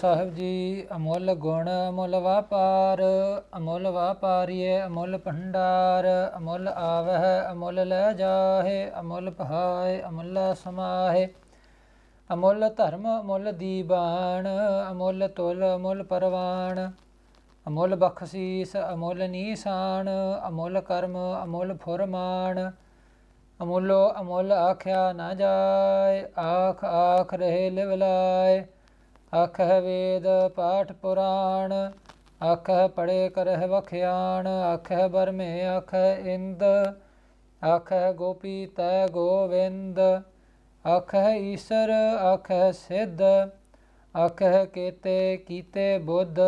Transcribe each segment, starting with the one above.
ਸਾਹਿਬ ਜੀ, ਅਮੁੱਲ ਗੁਣ, ਅਮੁੱਲ ਵਪਾਰ, ਅਮੁੱਲ ਵਾਪਾਰੀਏ, ਅਮੁੱਲ ਭੰਡਾਰ, ਅਮੁੱਲ ਆਵਹਿ, ਅਮੁੱਲ ਲੈ ਜਾਹੇ, ਅਮੁੱਲ ਪਹਾਏ, ਅਮੁੱਲ ਸਮਾਹੇ। ਅਮੁੱਲ ਧਰਮ, ਅਮੁੱਲ ਦੀਬਾਨ, ਅਮੁੱਲ ਤੁਲ, ਅਮੁੱਲ ਪਰਵਾਨ। ਅਮੁੱਲ ਬਖਸ਼ੀਸ, ਅਮੁੱਲ ਨੀਸਾਨ, ਅਮੁੱਲ ਕਰਮ, ਅਮੁੱਲ ਫੁਰਮਾਨ। ਅਮੁੱਲੋ ਅਮੁੱਲ ਆਖਿਆ ਨਾ ਜਾਏ, ਆਖ ਆਖ ਰਹੇ ਲਿਵਲਾਏ। ਆਖਹਿ ਵੇਦ ਪਾਠ ਪੁਰਾਣ, ਆਖਹਿ ਪੜੇ ਕਰਹਿ ਵਖਿਆਣ, ਆਖਹਿ ਬਰਮੇ ਆਖਹਿ ਇੰਦ, ਆਖਹਿ ਗੋਪੀ ਤੈ ਗੋਵਿੰਦ, ਆਖਹਿ ਈਸਰ ਆਖਹਿ ਸਿੱਧ, ਆਖਹਿ ਕੇਤੇ ਕੀਤੇ ਬੁੱਧ,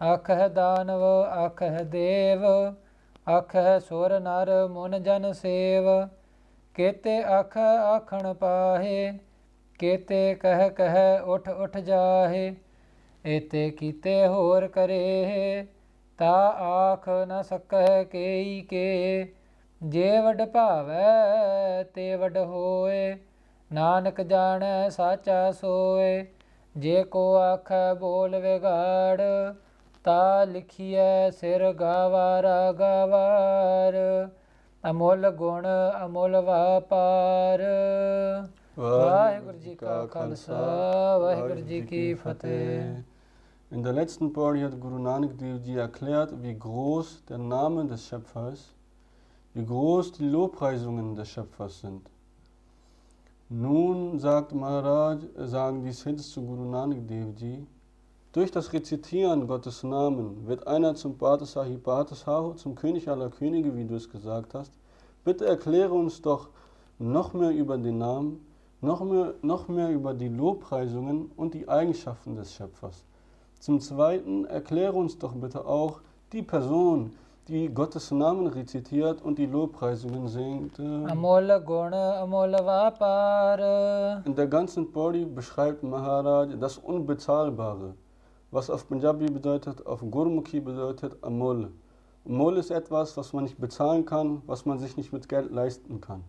ਆਖਹਿ ਦਾਨਵ ਆਖਹਿ ਦੇਵ, ਆਖਹਿ ਸੁਰ ਨਰ ਮਨ ਜਨ ਸੇਵ, ਕੇਤੇ ਆਖ ਆਖਣ ਪਾਹੇ ਕੇਤੇ ਕਹਿ ਕਹਿ ਉਠ ਉਠ ਜਾਹੇ, ਏਤੇ ਕੀਤੇ ਹੋਰ ਕਰੇ, ਤਾ ਆਖ ਨ ਸਕੈ ਕੇਈ ਕੇ, ਜੇ ਵਡ ਭਾਵੈ ਤੇ ਵਡ ਹੋਏ, ਨਾਨਕ ਜਾਣੈ ਸਾਚਾ ਸੋਏ, ਜੇ ਕੋ ਆਖੈ ਬੋਲ ਵਿਗਾੜ, ਤਾ ਲਿਖੀਐ ਸਿਰ ਗਾਵਾਰਾ ਗਾਵਾਰ, ਅਮੁੱਲ ਗੁਣ ਅਮੁੱਲ ਵਾਪਾਰ। ਵਾਹਿਗੁਰੂ ਜੀ ਕਾ ਖਾਲਸਾ ਵਾਹਿਗੁਰੂ ਜੀ ਕੀ ਫਤਿਹ In der letzten Poli hat Guru Nanak Dev Ji erklärt, wie groß der Name des Schöpfers, wie groß die Lobpreisungen des Schöpfers sind. Nun sagt Maharaj, sagen die Siddhs zu Guru Nanak Dev Ji, durch das Rezitieren Gottes Namen wird einer zum Bhata Sahib Bhata Sahu, zum König aller Könige, wie du es gesagt hast. Bitte erkläre uns doch noch mehr über den Namen, noch mehr, noch mehr über die Lobpreisungen und die Eigenschaften des Schöpfers. Zum Zweiten erkläre uns doch bitte auch die Person, die Gottes Namen rezitiert und die Lobpreisungen singt. In der ganzen Body beschreibt Maharaj das Unbezahlbare, was auf Punjabi bedeutet, auf Gurmukhi bedeutet Amol. Amol ist etwas, was man nicht bezahlen kann, was man sich nicht mit Geld leisten kann.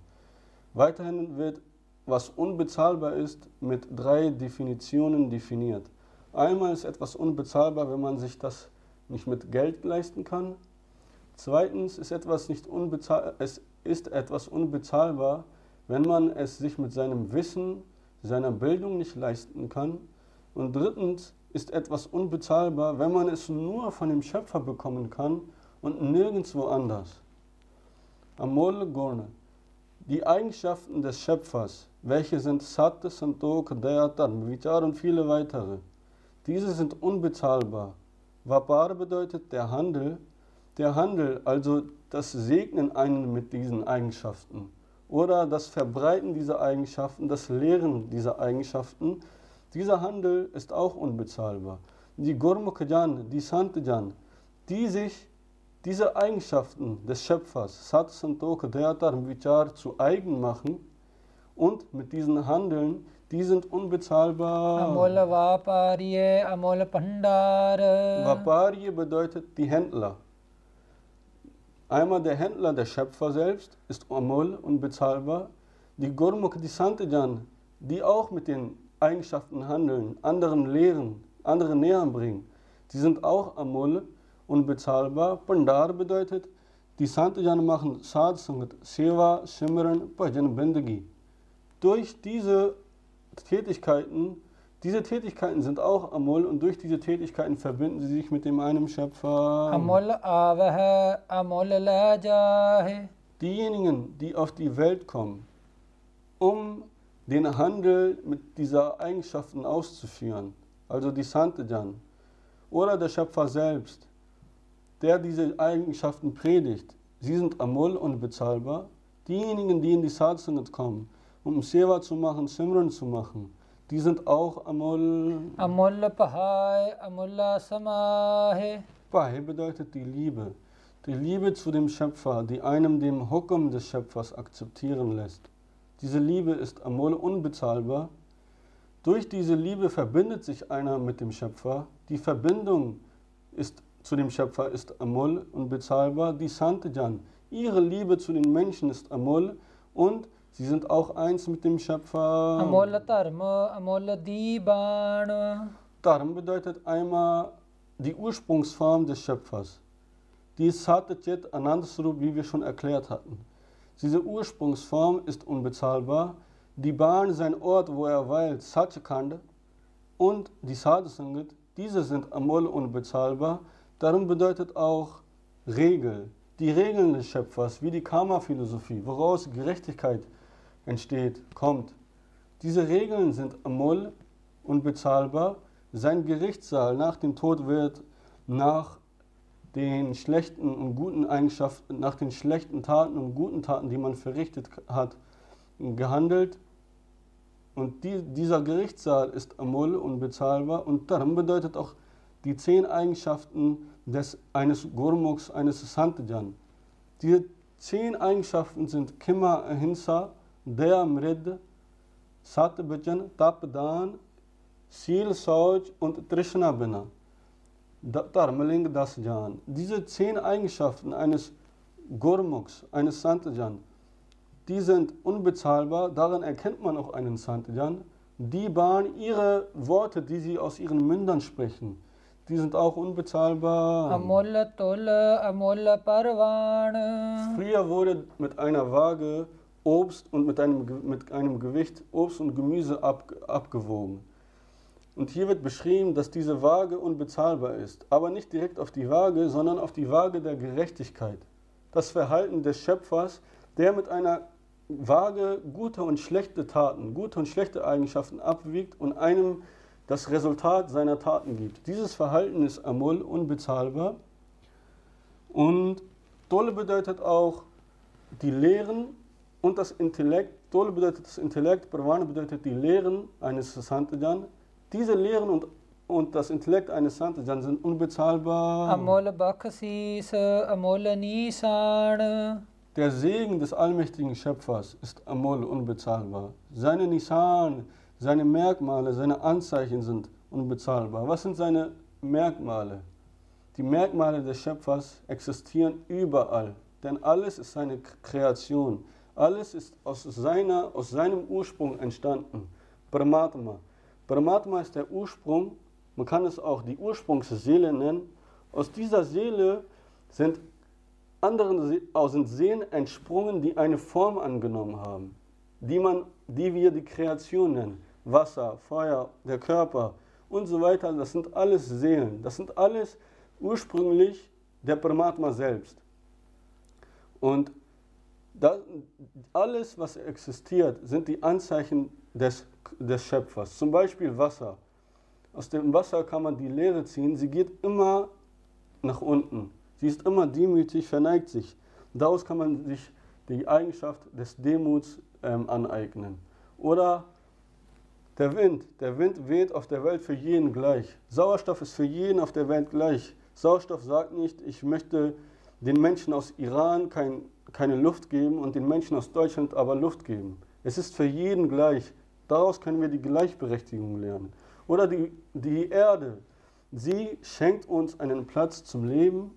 Weiterhin wird was unbezahlbar ist, mit drei Definitionen definiert. Einmal ist etwas unbezahlbar, wenn man sich das nicht mit Geld leisten kann. Zweitens ist etwas, nicht unbezahl es ist etwas unbezahlbar, wenn man es sich mit seinem Wissen, seiner Bildung nicht leisten kann. Und drittens ist etwas unbezahlbar, wenn man es nur von dem Schöpfer bekommen kann und nirgendwo anders. Amol Gorne. Die Eigenschaften des Schöpfers, welche sind Sat, Santok, Dayatan, Vichar und viele weitere, diese sind unbezahlbar. Vapar bedeutet der Handel, der Handel, also das Segnen einen mit diesen Eigenschaften oder das Verbreiten dieser Eigenschaften, das Lehren dieser Eigenschaften, dieser Handel ist auch unbezahlbar. Die Gurmukh-Jan, die Sant-Jan, die sich diese Eigenschaften des Schöpfers, Sat, Santoka, Deatar, Vichar, zu eigen machen und mit diesen Handeln, die sind unbezahlbar. Amola Vaparie, Amola Pandare. Vaparie bedeutet die Händler. Einmal der Händler, der Schöpfer selbst, ist Amol, unbezahlbar. Die Gurmuk, die Santijan, die auch mit den Eigenschaften handeln, anderen lehren, anderen näher bringen, die sind auch Amol, unbezahlbar. Pandar bedeutet, die Santijan machen Sadsangat, Seva, Simran, Pajan, Bindagi durch diese Tätigkeiten, diese Tätigkeiten sind auch Amol und durch diese Tätigkeiten verbinden sie sich mit dem einen Schöpfer. Amol Amol Diejenigen, die auf die Welt kommen, um den Handel mit dieser Eigenschaften auszuführen, also die Santejan, oder der Schöpfer selbst, der diese Eigenschaften predigt, sie sind Amol und bezahlbar. Diejenigen, die in die Satsangat kommen, um Seva zu machen, Simran zu machen, die sind auch Amol. Amol Pahai, Amol Samahe. Pahai bedeutet die Liebe. Die Liebe zu dem Schöpfer, die einem dem Hukum des Schöpfers akzeptieren lässt. Diese Liebe ist Amol unbezahlbar. Durch diese Liebe verbindet sich einer mit dem Schöpfer. Die Verbindung ist, zu dem Schöpfer ist Amol unbezahlbar. Die Santijan, ihre Liebe zu den Menschen ist Amol und Sie sind auch eins mit dem Schöpfer. Amolla Dharma, Amolla Dibana. Dharma bedeutet einmal die Ursprungsform des Schöpfers. Die ist Satyajit Anandasrup, wie wir schon erklärt hatten. Diese Ursprungsform ist unbezahlbar. Die sein Ort, wo er weilt, Satchakanda und die Sadhusangat, diese sind amol unbezahlbar. Darum bedeutet auch Regel, die Regeln des Schöpfers, wie die Karma-Philosophie, woraus Gerechtigkeit entsteht, kommt. Diese Regeln sind Amol unbezahlbar. Sein Gerichtssaal nach dem Tod wird nach den schlechten und guten Eigenschaften, nach den schlechten Taten und guten Taten, die man verrichtet hat, gehandelt. Und die, dieser Gerichtssaal ist Amul unbezahlbar und darum bedeutet auch die zehn Eigenschaften des, eines Gurmuks, eines Santajan. Diese zehn Eigenschaften sind Kima Ahinsa, Daya Mrid, Satyabajan, Tapdan, Sil Sauj und Trishna Bina. Dharmaling Dasjan. Diese zehn Eigenschaften eines Gurmuks, eines Santajan, die sind unbezahlbar, daran erkennt man auch einen Santajan. Die Bahn, ihre Worte, die sie aus ihren Mündern sprechen, die sind auch unbezahlbar. ਅਮੁੱਲ ਤੁਲ ਅਮੁੱਲ ਪਰਵਾਣ Früher wurde mit einer Waage Obst und mit einem, mit einem Gewicht Obst und Gemüse ab, abgewogen. Und hier wird beschrieben, dass diese Waage unbezahlbar ist. Aber nicht direkt auf die Waage, sondern auf die Waage der Gerechtigkeit. Das Verhalten des Schöpfers, der mit einer Waage gute und schlechte Taten, gute und schlechte Eigenschaften abwiegt und einem das Resultat seiner Taten gibt. Dieses Verhalten ist Amul, unbezahlbar. Und Dole bedeutet auch die Lehren und das Intellekt, Tol bedeutet das Intellekt, Pravan bedeutet die Lehren eines Santajan. Diese Lehren und, und das Intellekt eines Santajan sind unbezahlbar. Amol Bakasis, Amol Nisan. Der Segen des allmächtigen Schöpfers ist Amol unbezahlbar. Seine Nisan, seine Merkmale, seine Anzeichen sind unbezahlbar. Was sind seine Merkmale? Die Merkmale des Schöpfers existieren überall, denn alles ist seine Kreation. Alles ist aus, seiner, aus seinem Ursprung entstanden. Paramatma. Paramatma ist der Ursprung, man kann es auch die Ursprungsseele nennen. Aus dieser Seele sind anderen sind Seen entsprungen, die eine Form angenommen haben, die, man, die wir die Kreation nennen. Wasser, Feuer, der Körper und so weiter, das sind alles Seelen. Das sind alles ursprünglich der Paramatma selbst. Und das, alles, was existiert, sind die Anzeichen des, des Schöpfers. Zum Beispiel Wasser. Aus dem Wasser kann man die Leere ziehen, sie geht immer nach unten. Sie ist immer demütig, verneigt sich. Daraus kann man sich die Eigenschaft des Demuts ähm, aneignen. Oder der Wind. Der Wind weht auf der Welt für jeden gleich. Sauerstoff ist für jeden auf der Welt gleich. Sauerstoff sagt nicht, ich möchte den Menschen aus Iran kein, keine Luft geben und den Menschen aus Deutschland aber Luft geben. Es ist für jeden gleich. Daraus können wir die Gleichberechtigung lernen. Oder die, die Erde. Sie schenkt uns einen Platz zum Leben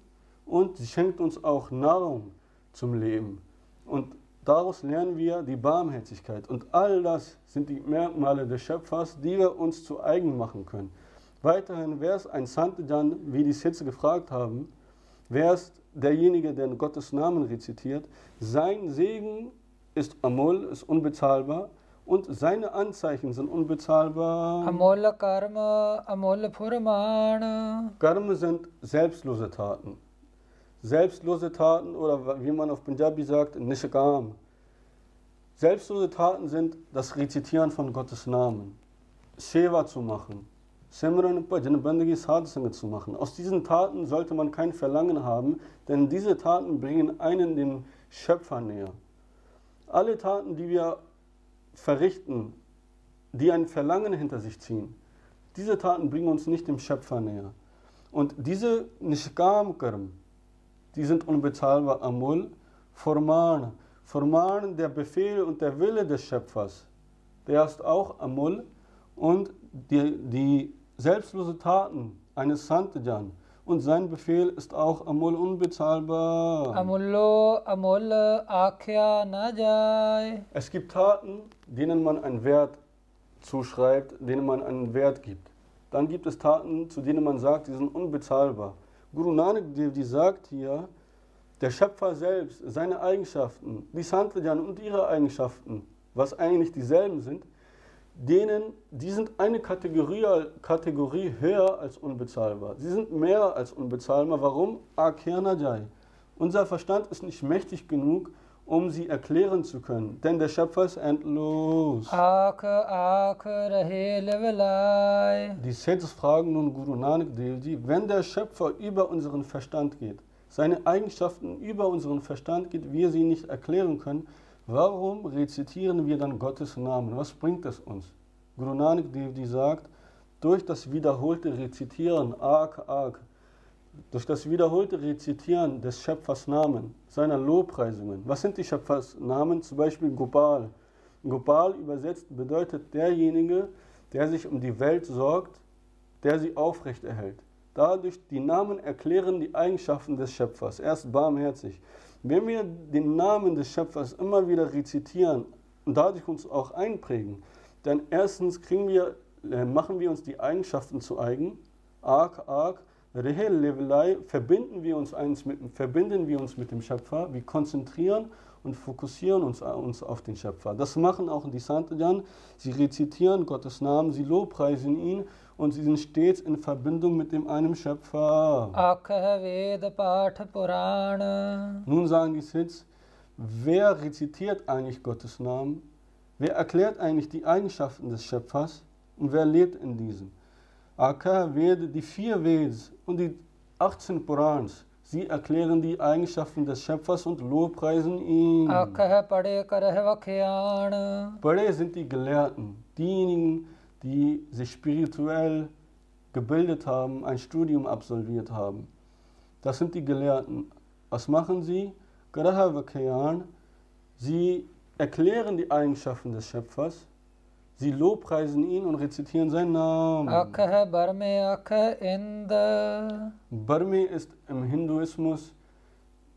und sie schenkt uns auch Nahrung zum Leben. Und daraus lernen wir die Barmherzigkeit. Und all das sind die Merkmale des Schöpfers, die wir uns zu eigen machen können. Weiterhin, wer ist ein Santajan, wie die Sitze gefragt haben? Wer ist derjenige, der Gottes Namen rezitiert? Sein Segen ist Amol, ist unbezahlbar und seine Anzeichen sind unbezahlbar. Amol Karma, Amol Purmana. Karma sind selbstlose Taten. Selbstlose Taten oder wie man auf Punjabi sagt, Nishakam. Selbstlose Taten sind das Rezitieren von Gottes Namen, Seva zu machen, Simran Bhajan Bandagi Sadhsanga zu machen. Aus diesen Taten sollte man kein Verlangen haben, denn diese Taten bringen einen dem Schöpfer näher. Alle Taten, die wir verrichten, die ein Verlangen hinter sich ziehen, diese Taten bringen uns nicht dem Schöpfer näher. Und diese Nishkam Karm, die sind unbezahlbar Amul, Forman. Forman, der Befehl und der Wille des Schöpfers, der ist auch Amul. Und die, die selbstlose Taten eines Santajan und sein Befehl ist auch amul unbezahlbar. Amullo, amul akya, najai. Es gibt Taten, denen man einen Wert zuschreibt, denen man einen Wert gibt. Dann gibt es Taten, zu denen man sagt, die sind unbezahlbar. Guru Nanak Dev die sagt hier, der Schöpfer selbst, seine Eigenschaften, die Santajan und ihre Eigenschaften, was eigentlich dieselben sind, denen, die sind eine Kategorie, Kategorie höher als unbezahlbar. Sie sind mehr als unbezahlbar. Warum? Akernajai. Unser Verstand ist nicht mächtig genug, um sie erklären zu können, denn der Schöpfer ist endlos. Die Seths fragen nun Guru Nanak Dev wenn der Schöpfer über unseren Verstand geht, seine Eigenschaften über unseren Verstand geht, wir sie nicht erklären können, warum rezitieren wir dann Gottes Namen? Was bringt es uns? Guru Nanak Dev Ji sagt, durch das wiederholte Rezitieren, Ak, Ak, durch das wiederholte Rezitieren des Schöpfers Namen, seiner Lobpreisungen. Was sind die Schöpfers Namen? Zum Beispiel Gopal. Gopal übersetzt bedeutet derjenige, der sich um die Welt sorgt, der sie aufrechterhält. Dadurch die Namen erklären die Eigenschaften des Schöpfers. Er ist barmherzig. Wenn wir den Namen des Schöpfers immer wieder rezitieren und dadurch uns auch einprägen, dann erstens wir, äh, machen wir uns die Eigenschaften zu eigen. Arg, arg, Rehel Levelei verbinden wir uns eins mit, verbinden wir uns mit dem Schöpfer, wir konzentrieren und fokussieren uns, uns auf den Schöpfer. Das machen auch die Santajan. Sie rezitieren Gottes Namen, sie lobpreisen ihn und sie sind stets in Verbindung mit dem einen Schöpfer. Nun sagen die Sids, wer rezitiert eigentlich Gottes Namen? Wer erklärt eigentlich die Eigenschaften des Schöpfers und wer lebt in diesem? Akh die vier Veds und die 18 Purans. Sie erklären die Eigenschaften des Schöpfers und lobpreisen ihn. Akh Pade sind die Gelehrten, diejenigen, die die sich spirituell gebildet haben, ein Studium absolviert haben. Das sind die Gelehrten. Was machen sie? Sie erklären die Eigenschaften des Schöpfers, sie lobpreisen ihn und rezitieren seinen Namen. Barmi ist im Hinduismus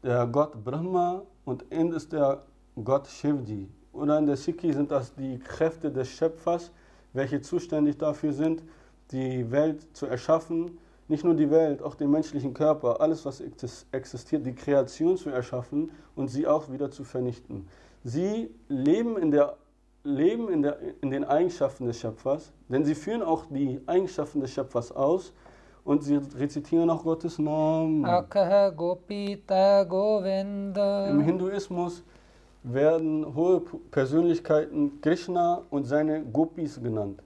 der Gott Brahma und Ind ist der Gott Shivji. Oder in der Sikhi sind das die Kräfte des Schöpfers, welche zuständig dafür sind, die Welt zu erschaffen. Nicht nur die Welt, auch den menschlichen Körper, alles, was existiert, die Kreation zu erschaffen und sie auch wieder zu vernichten. Sie leben in, der, leben in, der, in den Eigenschaften des Schöpfers, denn sie führen auch die Eigenschaften des Schöpfers aus und sie rezitieren auch Gottes Namen. Akha Gopita Govinda. Im Hinduismus werden hohe Persönlichkeiten Krishna und seine Gopis genannt.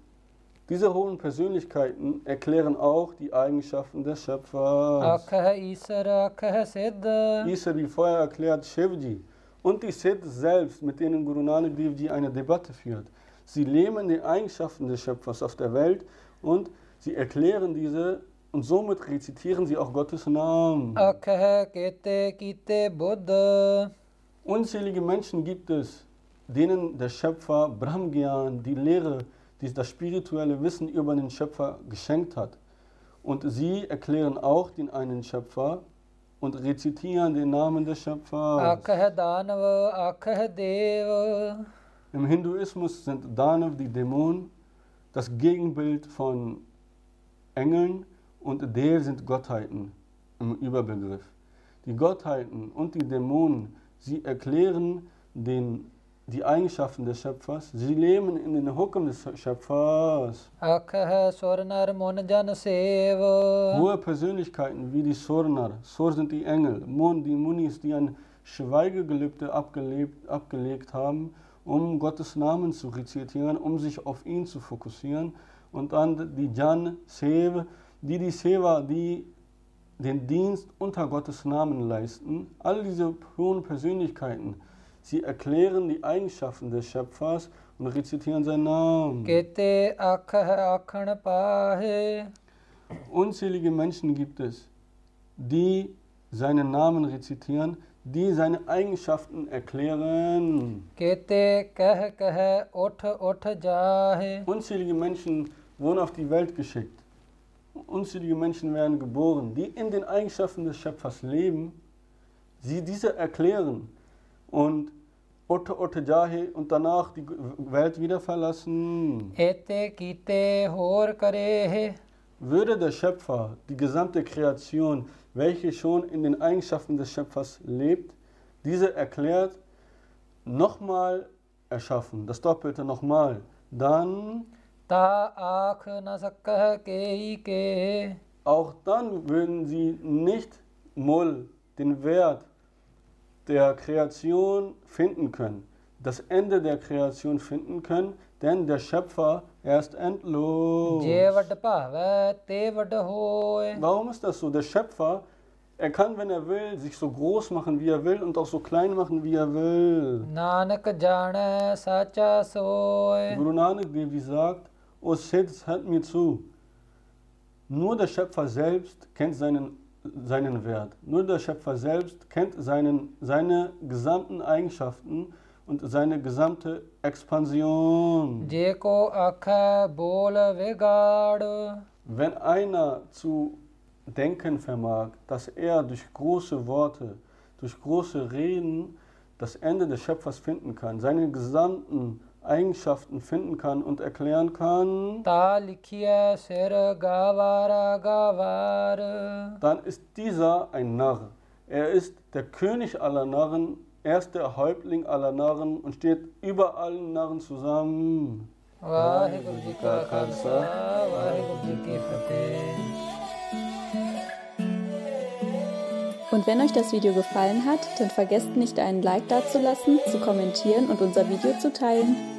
Diese hohen Persönlichkeiten erklären auch die Eigenschaften des Schöpfers. Akha Isara, Akha Siddha. Isari vorher erklärt Shivji und die Siddh selbst, mit denen Guru Nanak Dev eine Debatte führt. Sie lehnen die Eigenschaften des Schöpfers auf der Welt und sie erklären diese und somit rezitieren sie auch Gottes Namen. Akha Kete Kite Buddha. Unzählige Menschen gibt es, denen der Schöpfer Brahmgyan, die Lehre, die das spirituelle Wissen über den Schöpfer geschenkt hat. Und sie erklären auch den einen Schöpfer und rezitieren den Namen des Schöpfers. Im Hinduismus sind Danav die Dämonen, das Gegenbild von Engeln und Dev sind Gottheiten im Überbegriff. Die Gottheiten und die Dämonen Sie erklären den, die Eigenschaften des Schöpfers. Sie leben in den Hukum des Schöpfers. Hohe Persönlichkeiten wie die Sornar. Sor sind die Engel. Mun, die Munis, die ein Schweigegelübde abgelebt, abgelegt haben, um Gottes Namen zu rezitieren, um sich auf ihn zu fokussieren. Und dann die Jan, Sev, die die Seva, die den Dienst unter Gottes Namen leisten. All diese hohen Persönlichkeiten, sie erklären die Eigenschaften des Schöpfers und rezitieren seinen Namen. Unzählige Menschen gibt es, die seinen Namen rezitieren, die seine Eigenschaften erklären. Unzählige Menschen wurden auf die Welt geschickt unzählige Menschen werden geboren, die in den Eigenschaften des Schöpfers leben, sie diese erklären und Otte Otte Jahe und danach die Welt wieder verlassen. Würde der Schöpfer die gesamte Kreation, welche schon in den Eigenschaften des Schöpfers lebt, diese erklärt, nochmal erschaffen, das Doppelte nochmal, dann da Auch dann würden sie nicht Mull, den Wert der Kreation finden können, das Ende der Kreation finden können, denn der Schöpfer, er ist endlos. Warum ist das so? Der Schöpfer, er kann, wenn er will, sich so groß machen, wie er will und auch so klein machen, wie er will. Guru Nanak Devi sagt, O Sitz, hört mir zu. Nur der Schöpfer selbst kennt seinen, seinen Wert. Nur der Schöpfer selbst kennt seinen, seine gesamten Eigenschaften und seine gesamte Expansion. Wenn einer zu denken vermag, dass er durch große Worte, durch große Reden das Ende des Schöpfers finden kann, seinen gesamten Eigenschaften finden kann und erklären kann, dann ist dieser ein Narr. Er ist der König aller Narren, er ist der Häuptling aller Narren und steht über allen Narren zusammen. Und wenn euch das Video gefallen hat, dann vergesst nicht einen Like dazulassen, zu kommentieren und unser Video zu teilen.